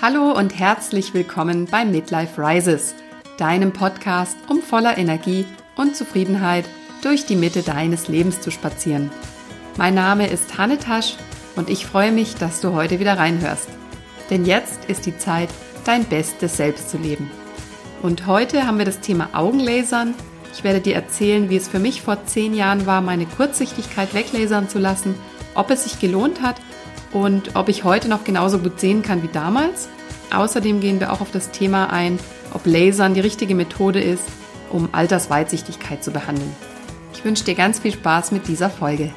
Hallo und herzlich willkommen bei Midlife Rises, deinem Podcast, um voller Energie und Zufriedenheit durch die Mitte deines Lebens zu spazieren. Mein Name ist Hanne Tasch und ich freue mich, dass du heute wieder reinhörst. Denn jetzt ist die Zeit, dein bestes Selbst zu leben. Und heute haben wir das Thema Augenlasern. Ich werde dir erzählen, wie es für mich vor zehn Jahren war, meine Kurzsichtigkeit weglasern zu lassen, ob es sich gelohnt hat und ob ich heute noch genauso gut sehen kann wie damals. Außerdem gehen wir auch auf das Thema ein, ob Lasern die richtige Methode ist, um Altersweitsichtigkeit zu behandeln. Ich wünsche dir ganz viel Spaß mit dieser Folge.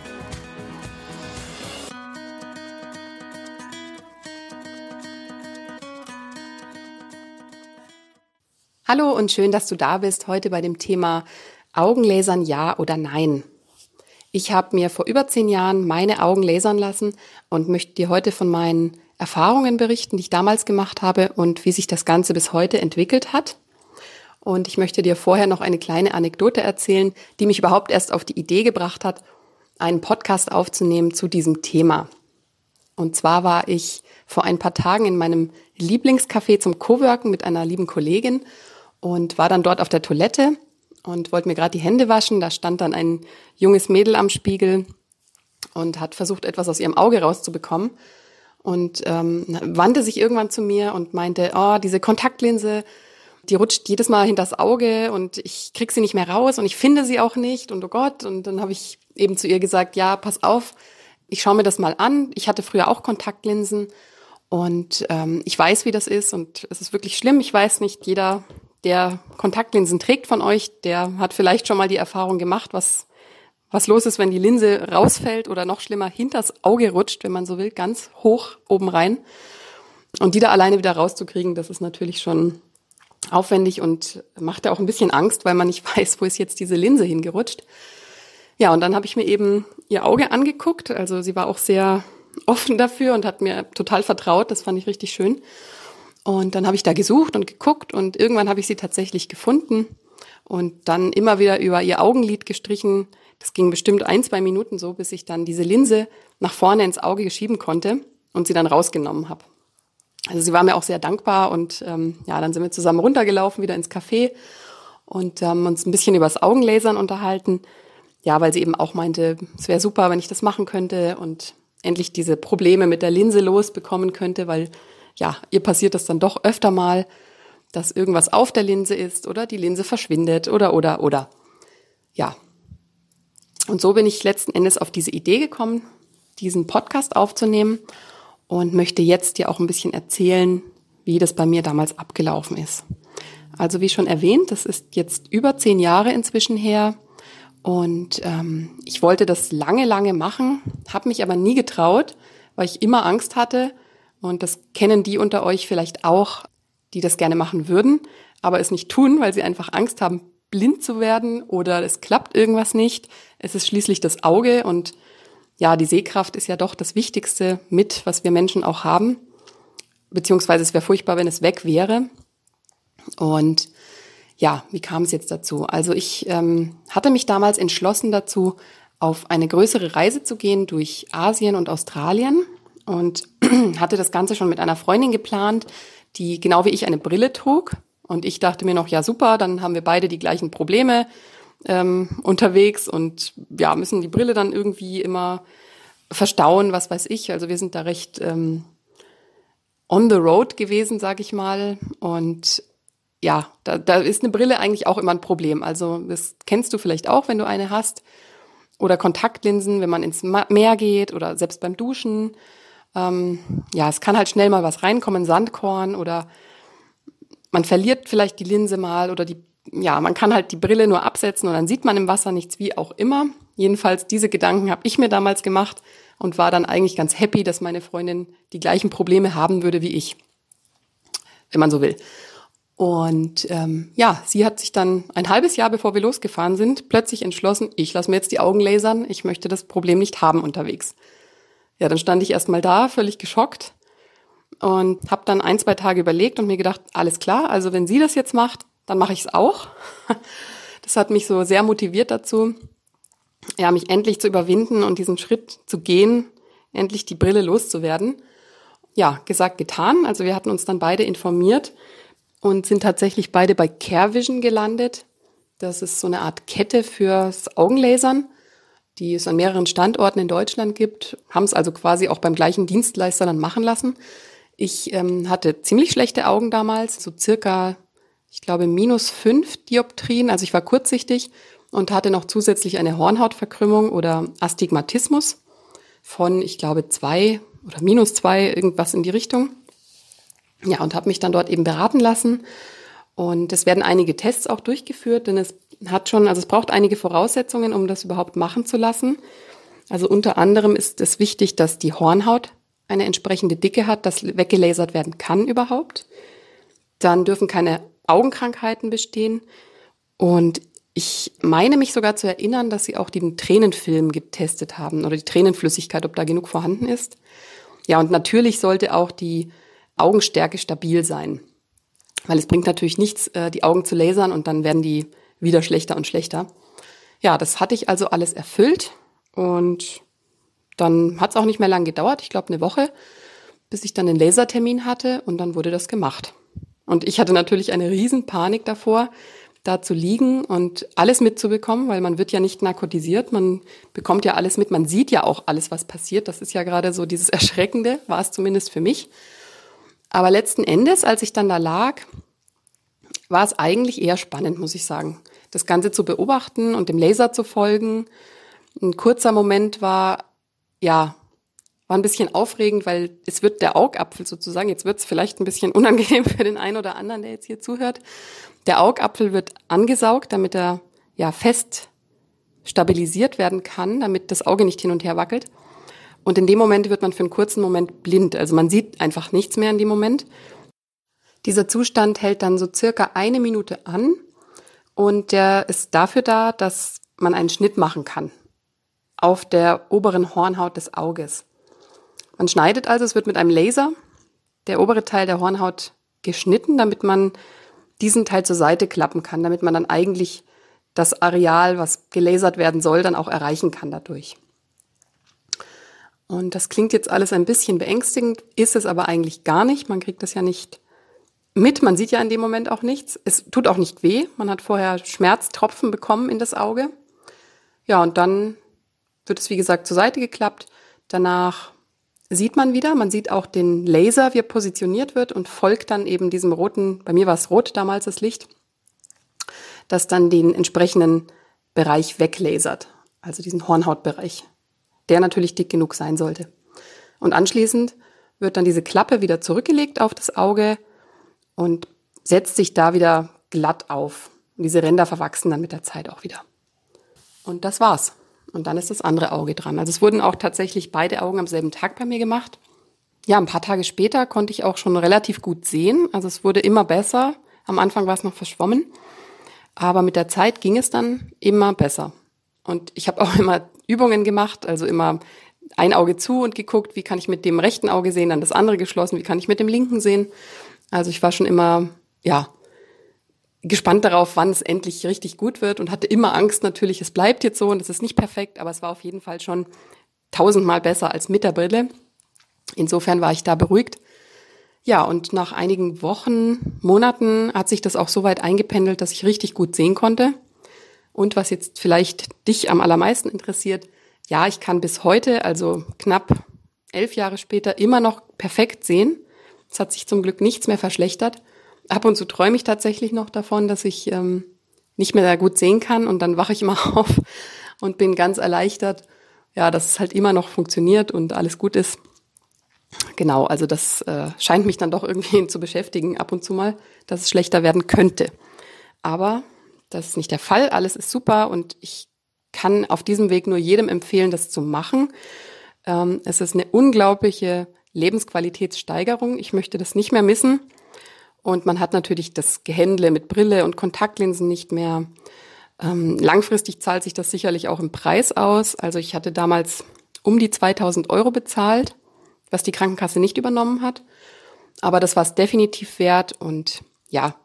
Hallo und schön, dass du da bist heute bei dem Thema Augenlasern ja oder nein. Ich habe mir vor über zehn Jahren meine Augen lasern lassen und möchte dir heute von meinen Erfahrungen berichten, die ich damals gemacht habe und wie sich das Ganze bis heute entwickelt hat. Und ich möchte dir vorher noch eine kleine Anekdote erzählen, die mich überhaupt erst auf die Idee gebracht hat, einen Podcast aufzunehmen zu diesem Thema. Und zwar war ich vor ein paar Tagen in meinem Lieblingscafé zum Coworken mit einer lieben Kollegin und war dann dort auf der Toilette und wollte mir gerade die Hände waschen. Da stand dann ein junges Mädel am Spiegel und hat versucht, etwas aus ihrem Auge rauszubekommen. Und ähm, wandte sich irgendwann zu mir und meinte, oh, diese Kontaktlinse, die rutscht jedes Mal hinters Auge und ich krieg sie nicht mehr raus und ich finde sie auch nicht und oh Gott. Und dann habe ich eben zu ihr gesagt, ja, pass auf, ich schaue mir das mal an. Ich hatte früher auch Kontaktlinsen und ähm, ich weiß, wie das ist und es ist wirklich schlimm. Ich weiß nicht, jeder der Kontaktlinsen trägt von euch, der hat vielleicht schon mal die Erfahrung gemacht, was, was los ist, wenn die Linse rausfällt oder noch schlimmer hinters Auge rutscht, wenn man so will, ganz hoch oben rein. Und die da alleine wieder rauszukriegen, das ist natürlich schon aufwendig und macht ja auch ein bisschen Angst, weil man nicht weiß, wo ist jetzt diese Linse hingerutscht. Ja, und dann habe ich mir eben ihr Auge angeguckt. Also sie war auch sehr offen dafür und hat mir total vertraut. Das fand ich richtig schön. Und dann habe ich da gesucht und geguckt und irgendwann habe ich sie tatsächlich gefunden und dann immer wieder über ihr Augenlid gestrichen. Das ging bestimmt ein, zwei Minuten so, bis ich dann diese Linse nach vorne ins Auge schieben konnte und sie dann rausgenommen habe. Also sie war mir auch sehr dankbar und ähm, ja, dann sind wir zusammen runtergelaufen, wieder ins Café und haben uns ein bisschen über das Augenlasern unterhalten. Ja, weil sie eben auch meinte, es wäre super, wenn ich das machen könnte und endlich diese Probleme mit der Linse losbekommen könnte, weil ja, ihr passiert das dann doch öfter mal, dass irgendwas auf der Linse ist oder die Linse verschwindet oder, oder, oder. Ja. Und so bin ich letzten Endes auf diese Idee gekommen, diesen Podcast aufzunehmen und möchte jetzt dir auch ein bisschen erzählen, wie das bei mir damals abgelaufen ist. Also wie schon erwähnt, das ist jetzt über zehn Jahre inzwischen her und ähm, ich wollte das lange, lange machen, habe mich aber nie getraut, weil ich immer Angst hatte, und das kennen die unter euch vielleicht auch, die das gerne machen würden, aber es nicht tun, weil sie einfach Angst haben, blind zu werden oder es klappt irgendwas nicht. Es ist schließlich das Auge und ja, die Sehkraft ist ja doch das Wichtigste mit, was wir Menschen auch haben. Beziehungsweise es wäre furchtbar, wenn es weg wäre. Und ja, wie kam es jetzt dazu? Also ich ähm, hatte mich damals entschlossen dazu, auf eine größere Reise zu gehen durch Asien und Australien und hatte das Ganze schon mit einer Freundin geplant, die genau wie ich eine Brille trug. Und ich dachte mir noch, ja super, dann haben wir beide die gleichen Probleme ähm, unterwegs und ja, müssen die Brille dann irgendwie immer verstauen, was weiß ich. Also wir sind da recht ähm, on the road gewesen, sag ich mal. Und ja, da, da ist eine Brille eigentlich auch immer ein Problem. Also das kennst du vielleicht auch, wenn du eine hast. Oder Kontaktlinsen, wenn man ins Meer geht oder selbst beim Duschen. Ähm, ja, es kann halt schnell mal was reinkommen, Sandkorn oder man verliert vielleicht die Linse mal oder die, ja, man kann halt die Brille nur absetzen und dann sieht man im Wasser nichts, wie auch immer. Jedenfalls diese Gedanken habe ich mir damals gemacht und war dann eigentlich ganz happy, dass meine Freundin die gleichen Probleme haben würde wie ich, wenn man so will. Und ähm, ja, sie hat sich dann ein halbes Jahr, bevor wir losgefahren sind, plötzlich entschlossen, ich lasse mir jetzt die Augen lasern, ich möchte das Problem nicht haben unterwegs. Ja, dann stand ich erstmal da, völlig geschockt und habe dann ein, zwei Tage überlegt und mir gedacht, alles klar, also wenn sie das jetzt macht, dann mache ich es auch. Das hat mich so sehr motiviert dazu, ja, mich endlich zu überwinden und diesen Schritt zu gehen, endlich die Brille loszuwerden. ja, gesagt, getan. Also wir hatten uns dann beide informiert und sind tatsächlich beide bei CareVision gelandet. Das ist so eine Art Kette fürs Augenlasern, die es an mehreren Standorten in Deutschland gibt, haben es also quasi auch beim gleichen Dienstleister dann machen lassen. Ich ähm, hatte ziemlich schlechte Augen damals, so circa, ich glaube, minus fünf Dioptrien. Also ich war kurzsichtig und hatte noch zusätzlich eine Hornhautverkrümmung oder Astigmatismus von, ich glaube, zwei oder minus zwei, irgendwas in die Richtung. Ja, und habe mich dann dort eben beraten lassen. Und es werden einige Tests auch durchgeführt, denn es hat schon, also es braucht einige Voraussetzungen, um das überhaupt machen zu lassen. Also unter anderem ist es wichtig, dass die Hornhaut eine entsprechende Dicke hat, dass weggelasert werden kann überhaupt. Dann dürfen keine Augenkrankheiten bestehen. Und ich meine mich sogar zu erinnern, dass sie auch den Tränenfilm getestet haben oder die Tränenflüssigkeit, ob da genug vorhanden ist. Ja, und natürlich sollte auch die Augenstärke stabil sein. Weil es bringt natürlich nichts, äh, die Augen zu lasern und dann werden die wieder schlechter und schlechter. Ja, das hatte ich also alles erfüllt und dann hat es auch nicht mehr lang gedauert, ich glaube eine Woche, bis ich dann den Lasertermin hatte und dann wurde das gemacht. Und ich hatte natürlich eine riesen Panik davor, da zu liegen und alles mitzubekommen, weil man wird ja nicht narkotisiert, man bekommt ja alles mit, man sieht ja auch alles, was passiert. Das ist ja gerade so dieses Erschreckende, war es zumindest für mich. Aber letzten Endes, als ich dann da lag, war es eigentlich eher spannend, muss ich sagen. Das Ganze zu beobachten und dem Laser zu folgen. Ein kurzer Moment war, ja, war ein bisschen aufregend, weil es wird der Augapfel sozusagen, jetzt wird es vielleicht ein bisschen unangenehm für den einen oder anderen, der jetzt hier zuhört. Der Augapfel wird angesaugt, damit er ja fest stabilisiert werden kann, damit das Auge nicht hin und her wackelt. Und in dem Moment wird man für einen kurzen Moment blind. Also man sieht einfach nichts mehr in dem Moment. Dieser Zustand hält dann so circa eine Minute an und der ist dafür da, dass man einen Schnitt machen kann auf der oberen Hornhaut des Auges. Man schneidet also, es wird mit einem Laser der obere Teil der Hornhaut geschnitten, damit man diesen Teil zur Seite klappen kann, damit man dann eigentlich das Areal, was gelasert werden soll, dann auch erreichen kann dadurch. Und das klingt jetzt alles ein bisschen beängstigend, ist es aber eigentlich gar nicht. Man kriegt das ja nicht mit, man sieht ja in dem Moment auch nichts. Es tut auch nicht weh. Man hat vorher Schmerztropfen bekommen in das Auge. Ja, und dann wird es, wie gesagt, zur Seite geklappt. Danach sieht man wieder, man sieht auch den Laser, wie er positioniert wird und folgt dann eben diesem roten, bei mir war es rot damals das Licht, das dann den entsprechenden Bereich weglasert, also diesen Hornhautbereich, der natürlich dick genug sein sollte. Und anschließend wird dann diese Klappe wieder zurückgelegt auf das Auge und setzt sich da wieder glatt auf. Und diese Ränder verwachsen dann mit der Zeit auch wieder. Und das war's. Und dann ist das andere Auge dran. Also es wurden auch tatsächlich beide Augen am selben Tag bei mir gemacht. Ja, ein paar Tage später konnte ich auch schon relativ gut sehen. Also es wurde immer besser. Am Anfang war es noch verschwommen. Aber mit der Zeit ging es dann immer besser. Und ich habe auch immer Übungen gemacht, also immer ein Auge zu und geguckt, wie kann ich mit dem rechten Auge sehen, dann das andere geschlossen, wie kann ich mit dem linken sehen. Also ich war schon immer, ja, gespannt darauf, wann es endlich richtig gut wird und hatte immer Angst natürlich, es bleibt jetzt so und es ist nicht perfekt, aber es war auf jeden Fall schon tausendmal besser als mit der Brille. Insofern war ich da beruhigt. Ja, und nach einigen Wochen, Monaten hat sich das auch so weit eingependelt, dass ich richtig gut sehen konnte. Und was jetzt vielleicht dich am allermeisten interessiert, ja, ich kann bis heute, also knapp elf Jahre später, immer noch perfekt sehen. Es hat sich zum Glück nichts mehr verschlechtert ab und zu träume ich tatsächlich noch davon, dass ich ähm, nicht mehr gut sehen kann und dann wache ich immer auf und bin ganz erleichtert, ja, dass es halt immer noch funktioniert und alles gut ist. Genau, also das äh, scheint mich dann doch irgendwie zu beschäftigen ab und zu mal, dass es schlechter werden könnte. Aber das ist nicht der Fall. Alles ist super und ich kann auf diesem Weg nur jedem empfehlen, das zu machen. Ähm, es ist eine unglaubliche Lebensqualitätssteigerung. Ich möchte das nicht mehr missen. Und man hat natürlich das Gehändle mit Brille und Kontaktlinsen nicht mehr. Ähm, langfristig zahlt sich das sicherlich auch im Preis aus. Also ich hatte damals um die 2000 Euro bezahlt, was die Krankenkasse nicht übernommen hat. Aber das war es definitiv wert. Und ja,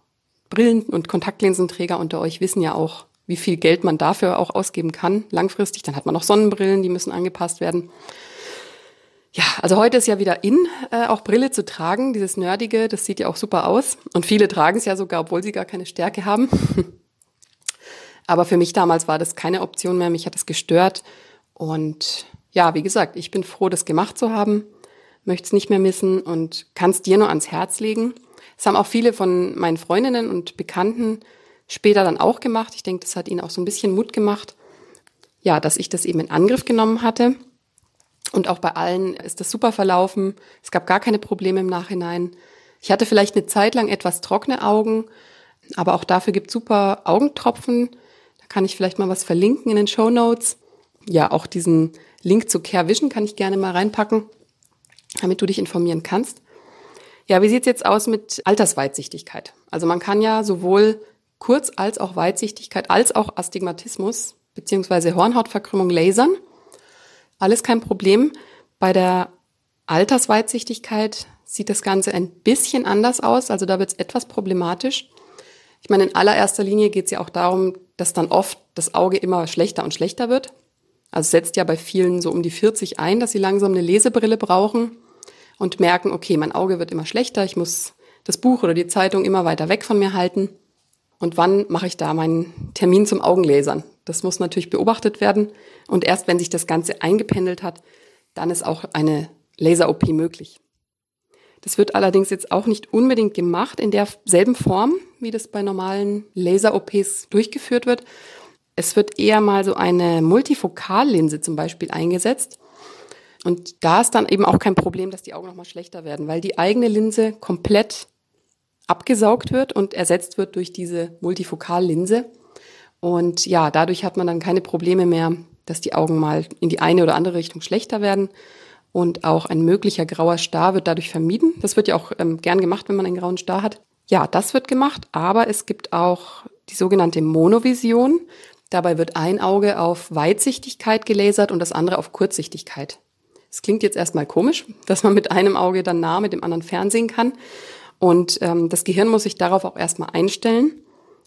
Brillen- und Kontaktlinsenträger unter euch wissen ja auch, wie viel Geld man dafür auch ausgeben kann, langfristig. Dann hat man noch Sonnenbrillen, die müssen angepasst werden. Ja, also heute ist ja wieder in, äh, auch Brille zu tragen. Dieses Nerdige, das sieht ja auch super aus. Und viele tragen es ja sogar, obwohl sie gar keine Stärke haben. Aber für mich damals war das keine Option mehr. Mich hat es gestört. Und ja, wie gesagt, ich bin froh, das gemacht zu haben. Möchte es nicht mehr missen und kann es dir nur ans Herz legen. Es haben auch viele von meinen Freundinnen und Bekannten später dann auch gemacht. Ich denke, das hat ihnen auch so ein bisschen Mut gemacht. Ja, dass ich das eben in Angriff genommen hatte. Und auch bei allen ist das super verlaufen. Es gab gar keine Probleme im Nachhinein. Ich hatte vielleicht eine Zeit lang etwas trockene Augen, aber auch dafür gibt super Augentropfen. Da kann ich vielleicht mal was verlinken in den Show Notes. Ja, auch diesen Link zu Care Vision kann ich gerne mal reinpacken, damit du dich informieren kannst. Ja, wie sieht's jetzt aus mit Altersweitsichtigkeit? Also man kann ja sowohl Kurz- als auch Weitsichtigkeit als auch Astigmatismus beziehungsweise Hornhautverkrümmung lasern. Alles kein Problem. Bei der Altersweitsichtigkeit sieht das Ganze ein bisschen anders aus, also da wird es etwas problematisch. Ich meine, in allererster Linie geht es ja auch darum, dass dann oft das Auge immer schlechter und schlechter wird. Also setzt ja bei vielen so um die 40 ein, dass sie langsam eine Lesebrille brauchen und merken, okay, mein Auge wird immer schlechter, ich muss das Buch oder die Zeitung immer weiter weg von mir halten. Und wann mache ich da meinen Termin zum Augenlasern? Das muss natürlich beobachtet werden. Und erst wenn sich das Ganze eingependelt hat, dann ist auch eine Laser-OP möglich. Das wird allerdings jetzt auch nicht unbedingt gemacht in derselben Form, wie das bei normalen Laser-OPs durchgeführt wird. Es wird eher mal so eine Multifokallinse zum Beispiel eingesetzt. Und da ist dann eben auch kein Problem, dass die Augen nochmal schlechter werden, weil die eigene Linse komplett abgesaugt wird und ersetzt wird durch diese Multifokallinse. Und ja, dadurch hat man dann keine Probleme mehr, dass die Augen mal in die eine oder andere Richtung schlechter werden. Und auch ein möglicher grauer Star wird dadurch vermieden. Das wird ja auch ähm, gern gemacht, wenn man einen grauen Star hat. Ja, das wird gemacht, aber es gibt auch die sogenannte Monovision. Dabei wird ein Auge auf Weitsichtigkeit gelasert und das andere auf Kurzsichtigkeit. Es klingt jetzt erstmal komisch, dass man mit einem Auge dann nah, mit dem anderen fernsehen kann. Und ähm, das Gehirn muss sich darauf auch erstmal einstellen.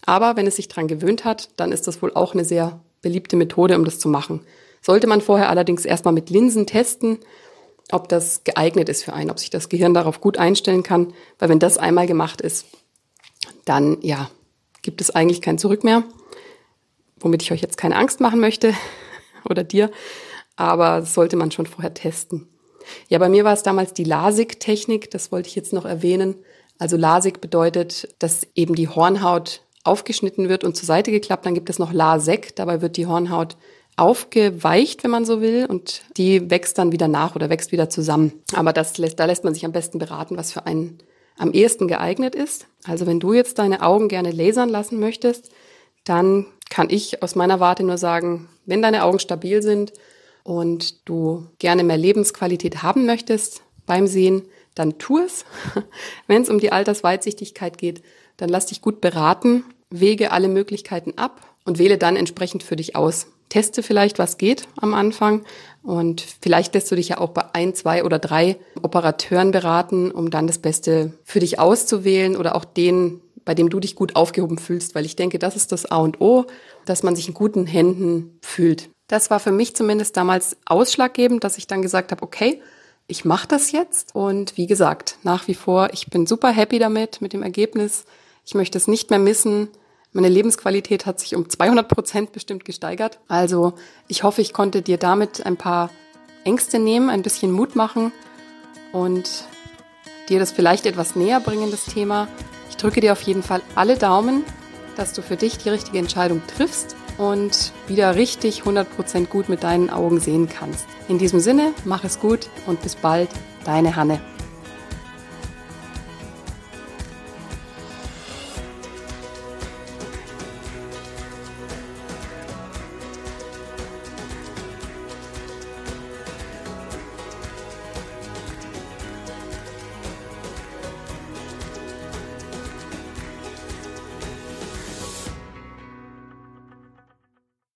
Aber wenn es sich dran gewöhnt hat, dann ist das wohl auch eine sehr beliebte Methode, um das zu machen. Sollte man vorher allerdings erstmal mit Linsen testen, ob das geeignet ist für einen, ob sich das Gehirn darauf gut einstellen kann, weil wenn das einmal gemacht ist, dann ja, gibt es eigentlich kein Zurück mehr, womit ich euch jetzt keine Angst machen möchte oder dir, aber das sollte man schon vorher testen. Ja, bei mir war es damals die LASIK-Technik, das wollte ich jetzt noch erwähnen. Also LASIK bedeutet, dass eben die Hornhaut aufgeschnitten wird und zur Seite geklappt. Dann gibt es noch LASEK, dabei wird die Hornhaut aufgeweicht, wenn man so will, und die wächst dann wieder nach oder wächst wieder zusammen. Aber das lässt, da lässt man sich am besten beraten, was für einen am ehesten geeignet ist. Also wenn du jetzt deine Augen gerne lasern lassen möchtest, dann kann ich aus meiner Warte nur sagen, wenn deine Augen stabil sind und du gerne mehr Lebensqualität haben möchtest beim Sehen, dann tu es. wenn es um die Altersweitsichtigkeit geht, dann lass dich gut beraten, wege alle Möglichkeiten ab und wähle dann entsprechend für dich aus. Teste vielleicht, was geht am Anfang und vielleicht lässt du dich ja auch bei ein, zwei oder drei Operateuren beraten, um dann das Beste für dich auszuwählen oder auch den, bei dem du dich gut aufgehoben fühlst, weil ich denke, das ist das A und O, dass man sich in guten Händen fühlt. Das war für mich zumindest damals ausschlaggebend, dass ich dann gesagt habe, okay, ich mache das jetzt und wie gesagt, nach wie vor, ich bin super happy damit, mit dem Ergebnis. Ich möchte es nicht mehr missen. Meine Lebensqualität hat sich um 200 Prozent bestimmt gesteigert. Also ich hoffe, ich konnte dir damit ein paar Ängste nehmen, ein bisschen Mut machen und dir das vielleicht etwas näher bringen, das Thema. Ich drücke dir auf jeden Fall alle Daumen, dass du für dich die richtige Entscheidung triffst und wieder richtig 100% gut mit deinen Augen sehen kannst. In diesem Sinne, mach es gut und bis bald, deine Hanne.